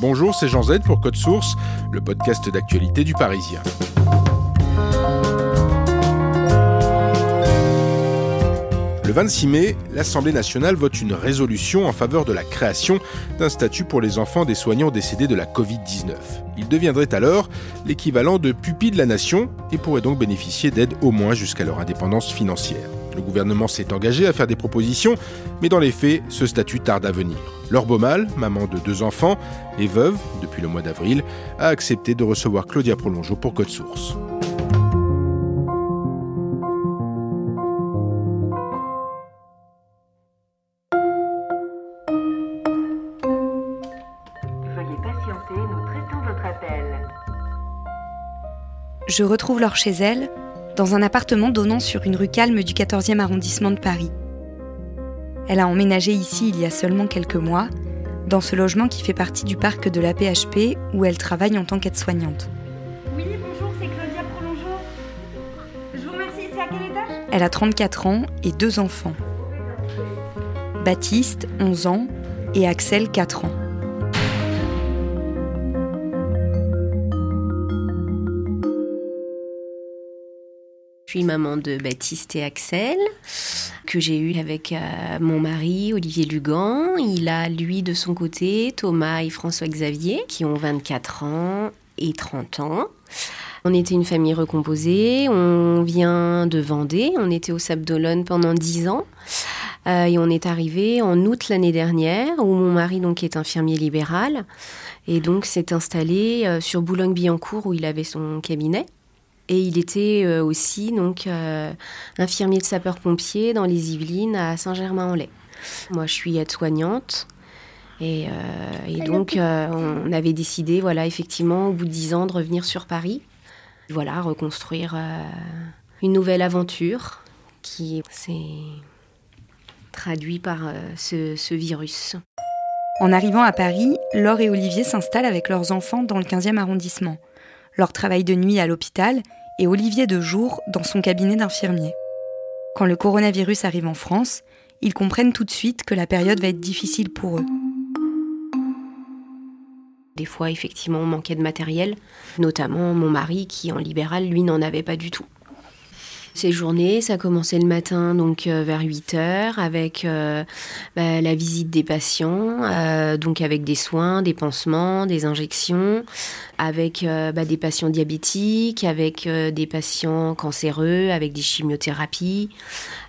Bonjour, c'est Jean Z pour Code Source, le podcast d'actualité du Parisien. Le 26 mai, l'Assemblée nationale vote une résolution en faveur de la création d'un statut pour les enfants des soignants décédés de la Covid-19. Ils deviendraient alors l'équivalent de pupilles de la nation et pourraient donc bénéficier d'aide au moins jusqu'à leur indépendance financière. Le gouvernement s'est engagé à faire des propositions, mais dans les faits, ce statut tarde à venir. Laure Beaumal, maman de deux enfants et veuve depuis le mois d'avril, a accepté de recevoir Claudia Prolongeau pour Code Source. Je retrouve Laure chez elle, dans un appartement donnant sur une rue calme du 14e arrondissement de Paris. Elle a emménagé ici il y a seulement quelques mois, dans ce logement qui fait partie du parc de la PHP où elle travaille en tant qu'aide-soignante. Oui, bonjour, c'est Claudia Prolongeau. Je vous remercie, c'est à quel étage? Elle a 34 ans et deux enfants. Baptiste, 11 ans, et Axel, 4 ans. Je suis maman de Baptiste et Axel, que j'ai eu avec euh, mon mari Olivier Lugan. Il a, lui, de son côté, Thomas et François-Xavier, qui ont 24 ans et 30 ans. On était une famille recomposée, on vient de Vendée, on était au Sable pendant 10 ans. Euh, et on est arrivé en août l'année dernière, où mon mari donc est infirmier libéral, et donc s'est installé euh, sur Boulogne-Billancourt, où il avait son cabinet. Et il était euh, aussi donc euh, infirmier de sapeur-pompier dans les Yvelines à Saint-Germain-en-Laye. Moi, je suis aide-soignante. Et, euh, et donc, on avait décidé, voilà, effectivement, au bout de dix ans, de revenir sur Paris. Voilà, reconstruire une nouvelle aventure qui s'est traduite par ce, ce virus. En arrivant à Paris, Laure et Olivier s'installent avec leurs enfants dans le 15e arrondissement. Leur travail de nuit à l'hôpital et Olivier de jour dans son cabinet d'infirmier. Quand le coronavirus arrive en France, ils comprennent tout de suite que la période va être difficile pour eux. Des fois, effectivement, on manquait de matériel, notamment mon mari qui, en libéral, lui, n'en avait pas du tout. Ces journées, ça commençait le matin, donc euh, vers 8 heures, avec euh, bah, la visite des patients, euh, donc avec des soins, des pansements, des injections, avec bah, des patients diabétiques, avec des patients cancéreux, avec des chimiothérapies.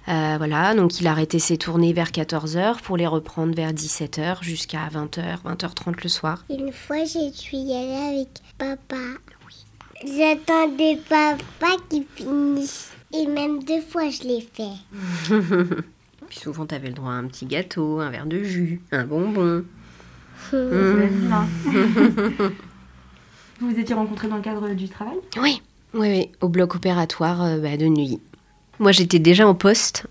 voilà, donc il arrêtait ses tournées vers 14 heures pour les reprendre vers 17 heures jusqu'à 20 h 20h30 le soir. Une fois, j'ai y aller avec papa. J'attendais papa qui finisse. Et même deux fois, je l'ai fait. Puis souvent, tu avais le droit à un petit gâteau, un verre de jus, un bonbon. Vous vous étiez rencontrés dans le cadre du travail? Oui, oui, oui, au bloc opératoire euh, bah, de nuit. Moi, j'étais déjà en poste.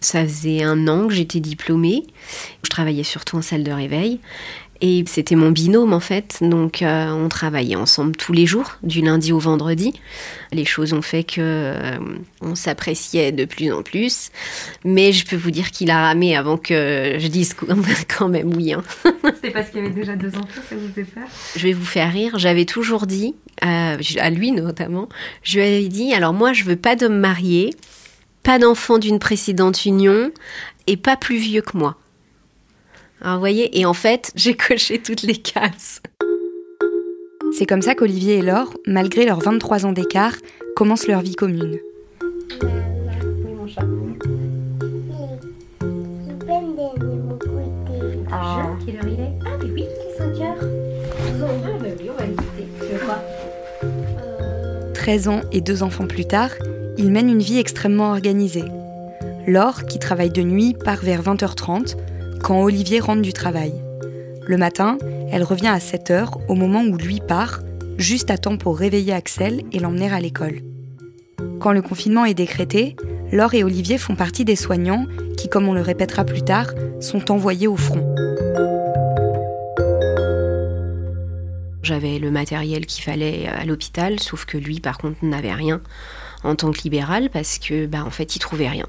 Ça faisait un an que j'étais diplômée. Je travaillais surtout en salle de réveil. Et c'était mon binôme en fait, donc euh, on travaillait ensemble tous les jours, du lundi au vendredi. Les choses ont fait que euh, on s'appréciait de plus en plus, mais je peux vous dire qu'il a ramé avant que je dise quand même oui. Hein. C'est parce qu'il y avait déjà deux enfants, ça vous fait peur? Je vais vous faire rire. J'avais toujours dit, euh, à lui notamment, je lui avais dit alors moi je veux pas de me marier, pas d'enfant d'une précédente union et pas plus vieux que moi. Alors, vous voyez, et en fait, j'ai coché toutes les cases. C'est comme ça qu'Olivier et Laure, malgré leurs 23 ans d'écart, commencent leur vie commune. Oui, mon chat. Ah, quelle heure il est Ah, mais oui, il est 5 heures. Ah, bah oui, on va l'écouter. Tu veux quoi 13 ans et deux enfants plus tard, ils mènent une vie extrêmement organisée. Laure, qui travaille de nuit, part vers 20h30 quand Olivier rentre du travail. Le matin, elle revient à 7h au moment où lui part, juste à temps pour réveiller Axel et l'emmener à l'école. Quand le confinement est décrété, Laure et Olivier font partie des soignants qui, comme on le répétera plus tard, sont envoyés au front. J'avais le matériel qu'il fallait à l'hôpital, sauf que lui, par contre, n'avait rien en tant que libéral parce que, bah, en fait, il trouvait rien.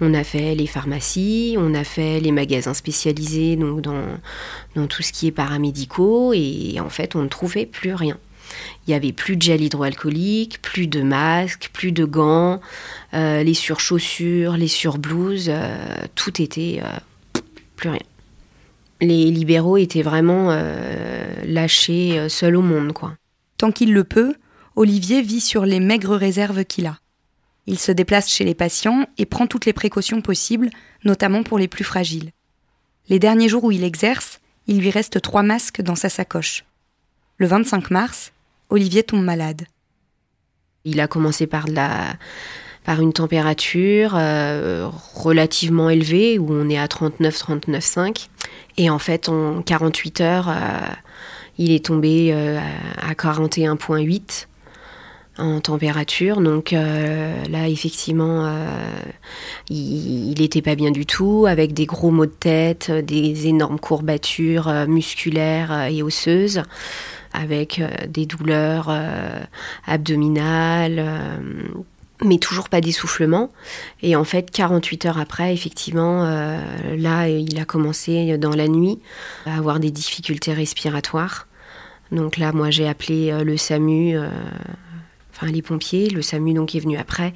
On a fait les pharmacies, on a fait les magasins spécialisés donc dans, tout ce qui est paramédicaux et en fait on ne trouvait plus rien. Il y avait plus de gel hydroalcoolique, plus de masques, plus de gants, euh, les surchaussures, les surblouses, euh, tout était euh, plus rien. Les libéraux étaient vraiment lâchés seuls au monde, quoi. Tant qu'il le peut, Olivier vit sur les maigres réserves qu'il a. Il se déplace chez les patients et prend toutes les précautions possibles, notamment pour les plus fragiles. Les derniers jours où il exerce, il lui reste trois masques dans sa sacoche. Le 25 mars, Olivier tombe malade. Il a commencé par une température euh, relativement élevée où on est à 39 39,5 et en fait en 48 heures euh, il est tombé euh, à 41,8 en température. Donc euh, là, effectivement, euh, il n'était pas bien du tout, avec des gros maux de tête, des énormes courbatures euh, musculaires et osseuses, avec des douleurs abdominales. mais toujours pas d'essoufflement. Et en fait, 48 heures après, effectivement, là, il a commencé dans la nuit à avoir des difficultés respiratoires. Donc là, moi, j'ai appelé le SAMU les pompiers, le SAMU donc est venu après.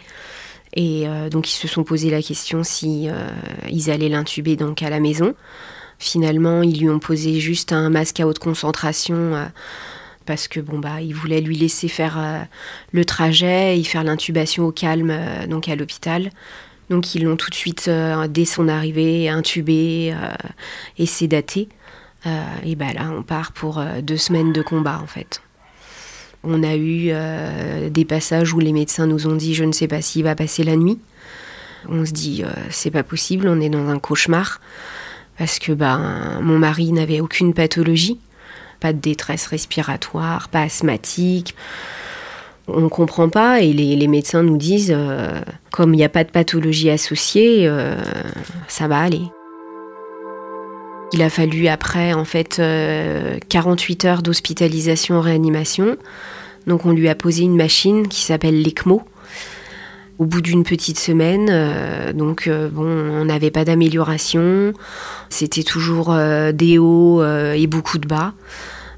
Et euh, donc ils se sont posé la question si euh, ils allaient l'intuber donc à la maison. Finalement, ils lui ont posé juste un masque à haute concentration euh, parce que bon bah ils voulaient lui laisser faire le trajet et faire l'intubation au calme donc à l'hôpital. Donc ils l'ont tout de suite dès son arrivée intubé et sédaté. et bah là on part pour deux semaines de combat en fait. On a eu euh, des passages où les médecins nous ont dit je ne sais pas s'il va passer la nuit. On se dit euh, c'est pas possible, on est dans un cauchemar parce que ben mon mari n'avait aucune pathologie, pas de détresse respiratoire, pas asthmatique. On ne comprend pas et les, médecins nous disent euh, comme il n'y a pas de pathologie associée, ça va aller. Il a fallu après en fait 48 heures d'hospitalisation en réanimation. Donc on lui a posé une machine qui s'appelle l'ECMO. Au bout d'une petite semaine, euh, donc euh, bon, on n'avait pas d'amélioration. C'était toujours euh, des hauts et beaucoup de bas.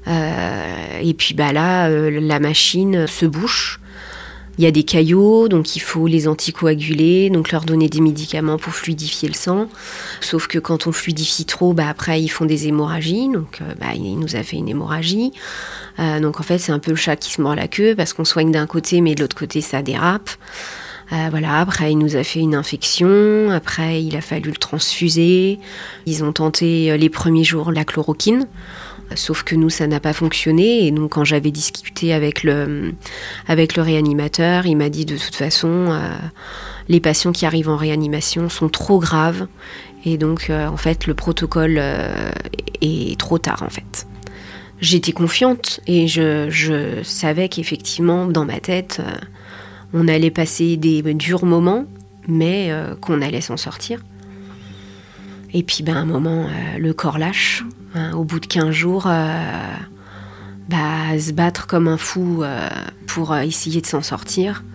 et puis bah là, la machine se bouche. Il y a des caillots, donc il faut les anticoaguler, donc leur donner des médicaments pour fluidifier le sang. Sauf que quand on fluidifie trop, bah après ils font des hémorragies, donc bah, il nous a fait une hémorragie. Euh, donc en fait, c'est un peu le chat qui se mord la queue parce qu'on soigne d'un côté, mais de l'autre côté, ça dérape. Euh, voilà, après il nous a fait une infection, après il a fallu le transfuser. Ils ont tenté euh, les premiers jours la chloroquine, sauf que nous ça n'a pas fonctionné. Et donc quand j'avais discuté avec le avec le réanimateur, il m'a dit de toute façon les patients qui arrivent en réanimation sont trop graves et donc en fait le protocole est trop tard en fait j'étais confiante et je, savais qu'effectivement, dans ma tête, euh, on allait passer des durs moments, mais euh, qu'on allait s'en sortir. Et puis, ben, à un moment, euh, le corps lâche. Hein, au bout de 15 jours, bah, se battre comme un fou pour essayer de s'en sortir,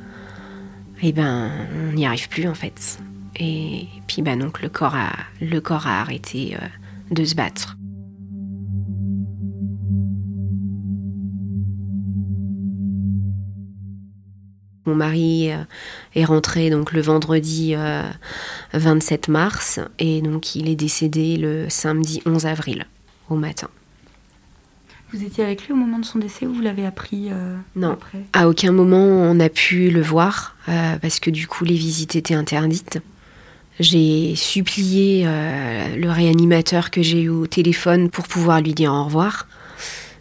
et eh ben, on n'y arrive plus en fait. Et puis, ben, donc, le corps le corps a arrêté de se battre. Mon mari euh, est rentré donc le vendredi 27 euh, mars et donc il est décédé le samedi 11 avril au matin. Vous étiez avec lui au moment de son décès ou vous l'avez appris euh, Non, à aucun moment on a pu le voir parce que du coup les visites étaient interdites. J'ai supplié le réanimateur que j'ai eu au téléphone pour pouvoir lui dire au revoir.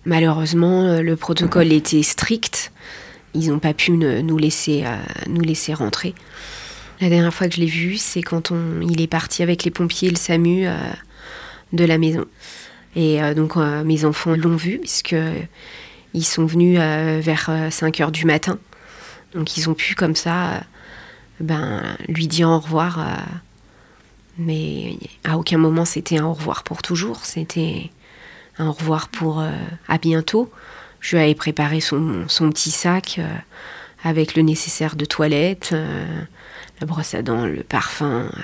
Malheureusement, le protocole était strict ils n'ont pas pu nous, laisser, euh, nous laisser rentrer. La dernière fois que je l'ai vu, c'est quand on, il est parti avec les pompiers et le SAMU euh, de la maison. Et euh, donc mes enfants l'ont vu puisque ils sont venus vers 5 heures du matin. Donc ils ont pu comme ça ben, lui dire au revoir. mais à aucun moment c'était un au revoir pour toujours. C'était un au revoir pour à bientôt. Je lui avais préparé son, son petit sac avec le nécessaire de toilette la brosse à dents, le parfum euh,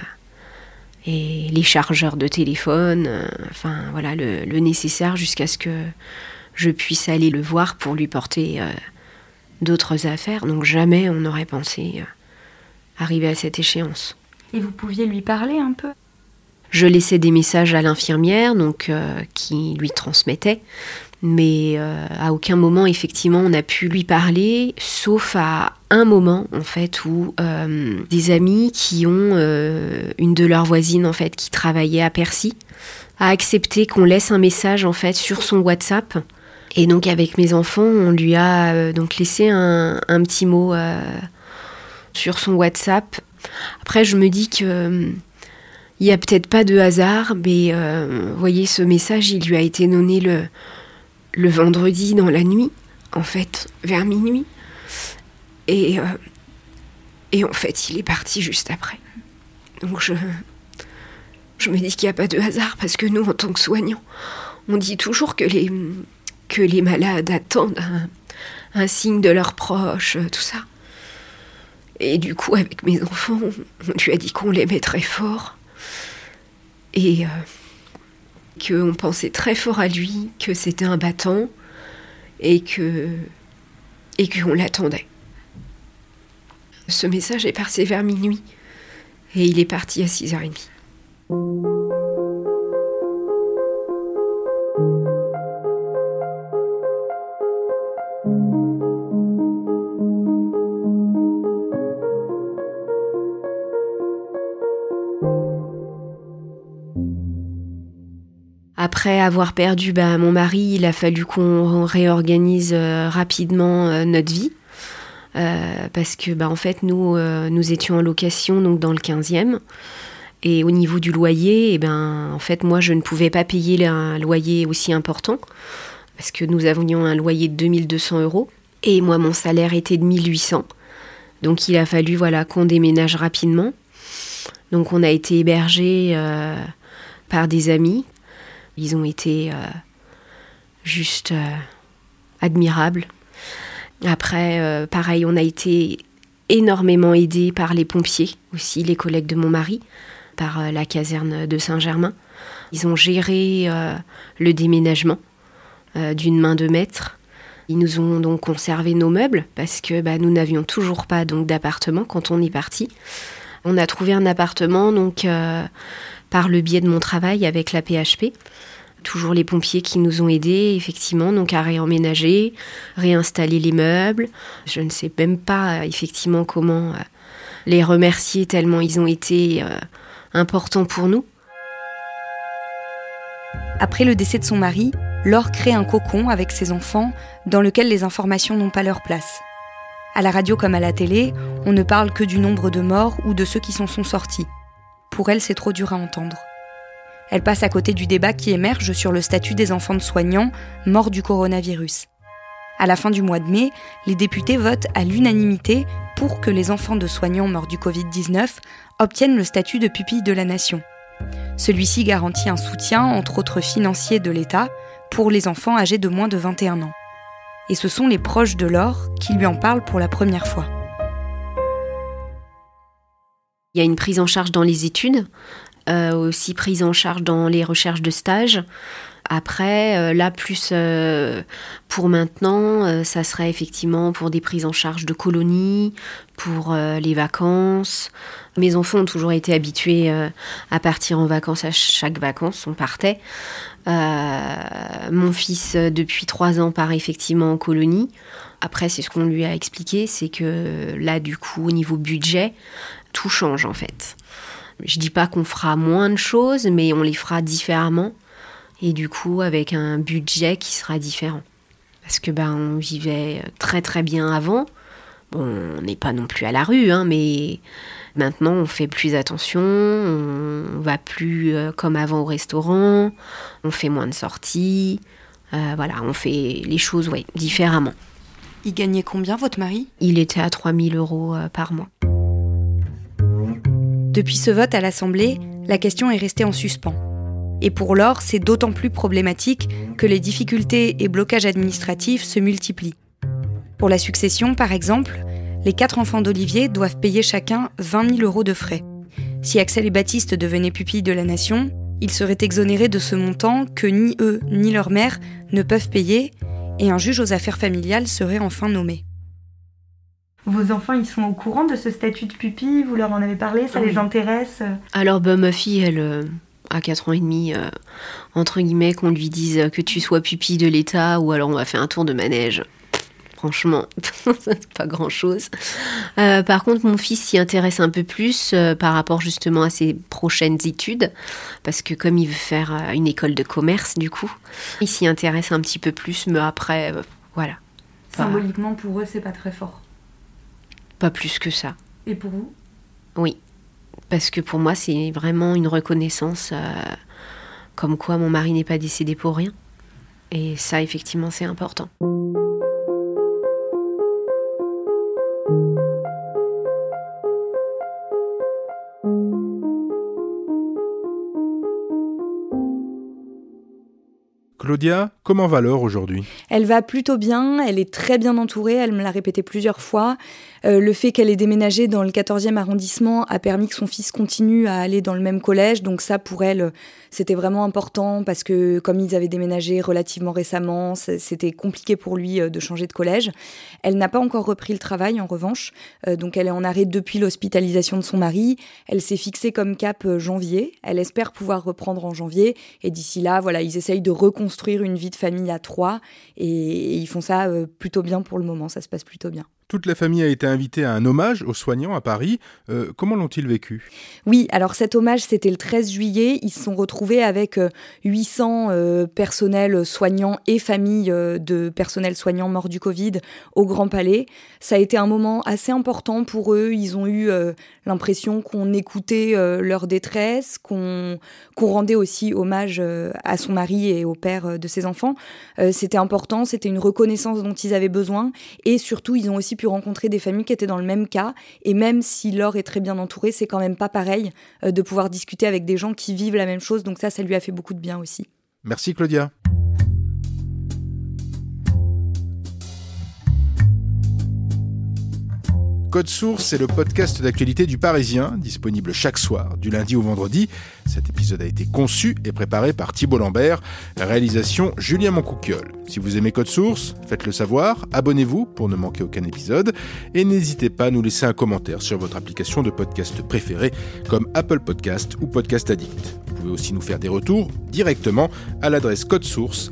et les chargeurs de téléphone, euh, enfin voilà, le, nécessaire jusqu'à ce que je puisse aller le voir pour lui porter euh, d'autres affaires. Donc jamais on n'aurait pensé arriver à cette échéance. Et vous pouviez lui parler un peu? Je laissais des messages à l'infirmière, donc qui lui transmettait mais euh, à aucun moment effectivement on a pu lui parler, sauf à un moment en fait où euh, des amis qui ont euh, une de leurs voisines en fait qui travaillait à Percy a accepté qu'on laisse un message en fait sur son WhatsApp. Et donc avec mes enfants, on lui a donc laissé un, petit mot sur son WhatsApp. Après, je me dis que il y a peut-être pas de hasard, mais vous voyez, ce message, il lui a été donné le, le vendredi dans la nuit, en fait, vers minuit. Et, euh, et en fait, il est parti juste après. Donc je, je me dis qu'il n'y a pas de hasard parce que nous, en tant que soignants, on dit toujours que les, que les malades attendent un, signe de leurs proches, tout ça. Et du coup, avec mes enfants, on lui a dit qu'on l'aimait très fort. Et, euh, qu'on pensait très fort à lui, que c'était un battant et que et qu'on l'attendait. Ce message est passé vers minuit et il est parti à 6h30. Après avoir perdu bah, mon mari, il a fallu qu'on réorganise euh, rapidement euh, notre vie. Euh, parce que bah, en fait nous étions en location dans le 15e et au niveau du loyer eh ben en fait moi je ne pouvais pas payer un loyer aussi important. Parce que nous avions un loyer de 2200 euros. Et moi mon salaire était de 1800 donc il a fallu voilà qu'on déménage rapidement. Donc on a été hébergé par des amis ils ont été euh, juste euh, admirables. Après, euh, pareil, on a été énormément aidés par les pompiers, aussi les collègues de mon mari, par la caserne de Saint-Germain. Ils ont géré le déménagement d'une main de maître. Ils nous ont donc conservé nos meubles parce que bah, nous n'avions toujours pas donc d'appartement quand on est parti. On a trouvé un appartement donc par le biais de mon travail avec la PHP. Toujours les pompiers qui nous ont aidés, effectivement, donc à réemménager, réinstaller les meubles. Je ne sais même pas, effectivement, comment euh, les remercier tellement ils ont été euh, importants pour nous. Après le décès de son mari, Laure crée un cocon avec ses enfants dans lequel les informations n'ont pas leur place. À la radio comme à la télé, on ne parle que du nombre de morts ou de ceux qui s'en sont sortis. Pour elle, c'est trop dur à entendre. Elle passe à côté du débat qui émerge sur le statut des enfants de soignants morts du coronavirus. À la fin du mois de mai, les députés votent à l'unanimité pour que les enfants de soignants morts du Covid-19 obtiennent le statut de pupille de la nation. Celui-ci garantit un soutien, entre autres financier, de l'État pour les enfants âgés de moins de 21 ans. Et ce sont les proches de Laure qui lui en parlent pour la première fois. Il y a une prise en charge dans les études, aussi prise en charge dans les recherches de stage. Après, euh, là, plus euh, pour maintenant, ça serait effectivement pour des prises en charge de colonies, pour les vacances. Mes enfants ont toujours été habitués à partir en vacances à chaque vacances, on partait. mon fils, depuis trois ans, part effectivement en colonie. Après, c'est ce qu'on lui a expliqué, c'est que là, du coup, au niveau budget, tout change en fait. Je dis pas qu'on fera moins de choses, mais on les fera différemment et du coup avec un budget qui sera différent. Parce que ben on vivait très très bien avant. on n'est pas non plus à la rue, hein, mais maintenant on fait plus attention, on va plus euh, comme avant au restaurant, on fait moins de sorties, euh, voilà, on fait les choses ouais, différemment. Il gagnait combien votre mari? Il était à 3000 euros euh, par mois. Depuis ce vote à l'Assemblée, la question est restée en suspens. Et pour Laure, c'est d'autant plus problématique que les difficultés et blocages administratifs se multiplient. Pour la succession, par exemple, les quatre enfants d'Olivier doivent payer chacun 20 000 euros de frais. Si Axel et Baptiste devenaient pupilles de la nation, ils seraient exonérés de ce montant que ni eux ni leur mère ne peuvent payer, et un juge aux affaires familiales serait enfin nommé. Vos enfants, ils sont au courant de ce statut de pupille? Vous leur en avez parlé? Ça Oui. les intéresse? Alors bah, ma fille, elle euh, a 4 ans et demi, euh, entre guillemets, qu'on lui dise que tu sois pupille de l'État ou alors on va faire un tour de manège. Franchement, c'est pas grand-chose. Euh, par contre, mon fils s'y intéresse un peu plus euh, par rapport justement à ses prochaines études, parce que comme il veut faire une école de commerce, du coup, il s'y intéresse un petit peu plus, mais après, voilà, Symboliquement, pour eux, c'est pas très fort. Pas plus que ça. Et pour vous? Oui, parce que pour moi, c'est vraiment une reconnaissance euh, comme quoi mon mari n'est pas décédé pour rien. Et ça, effectivement, c'est important. Claudia, comment va l'heure aujourd'hui? Elle va plutôt bien, elle est très bien entourée, elle me l'a répété plusieurs fois. Euh, le fait qu'elle ait déménagé dans le 14e arrondissement a permis que son fils continue à aller dans le même collège, donc ça pour elle c'était vraiment important parce que comme ils avaient déménagé relativement récemment, c'était compliqué pour lui euh, de changer de collège. Elle n'a pas encore repris le travail en revanche, euh, donc elle est en arrêt depuis l'hospitalisation de son mari. Elle s'est fixée comme cap janvier, elle espère pouvoir reprendre en janvier et d'ici là, voilà, ils essayent de reconstruire une vie de famille à trois et, ils font ça plutôt bien pour le moment, ça se passe plutôt bien. Toute la famille a été invitée à un hommage aux soignants à Paris. Euh, comment l'ont-ils vécu? Oui, alors cet hommage, c'était le 13 juillet. Ils se sont retrouvés avec euh, 800 euh, personnels soignants et familles euh, de personnels soignants morts du Covid au Grand Palais. Ça a été un moment assez important pour eux. Ils ont eu euh, l'impression qu'on écoutait euh, leur détresse, qu'on rendait aussi hommage euh, à son mari et au père euh, de ses enfants. Euh, c'était important, c'était une reconnaissance dont ils avaient besoin. Et surtout, ils ont aussi pu rencontrer des familles qui étaient dans le même cas. Et même si Laure est très bien entourée, c'est quand même pas pareil euh, de pouvoir discuter avec des gens qui vivent la même chose. Donc ça, ça lui a fait beaucoup de bien aussi. Merci Claudia. Code Source, c'est le podcast d'actualité du Parisien, disponible chaque soir, du lundi au vendredi. Cet épisode a été conçu et préparé par Thibault Lambert, réalisation Julien Moncouquiol. Si vous aimez Code Source, faites-le savoir, abonnez-vous pour ne manquer aucun épisode, et n'hésitez pas à nous laisser un commentaire sur votre application de podcast préférée, comme Apple Podcast ou Podcast Addict. Vous pouvez aussi nous faire des retours directement à l'adresse codesource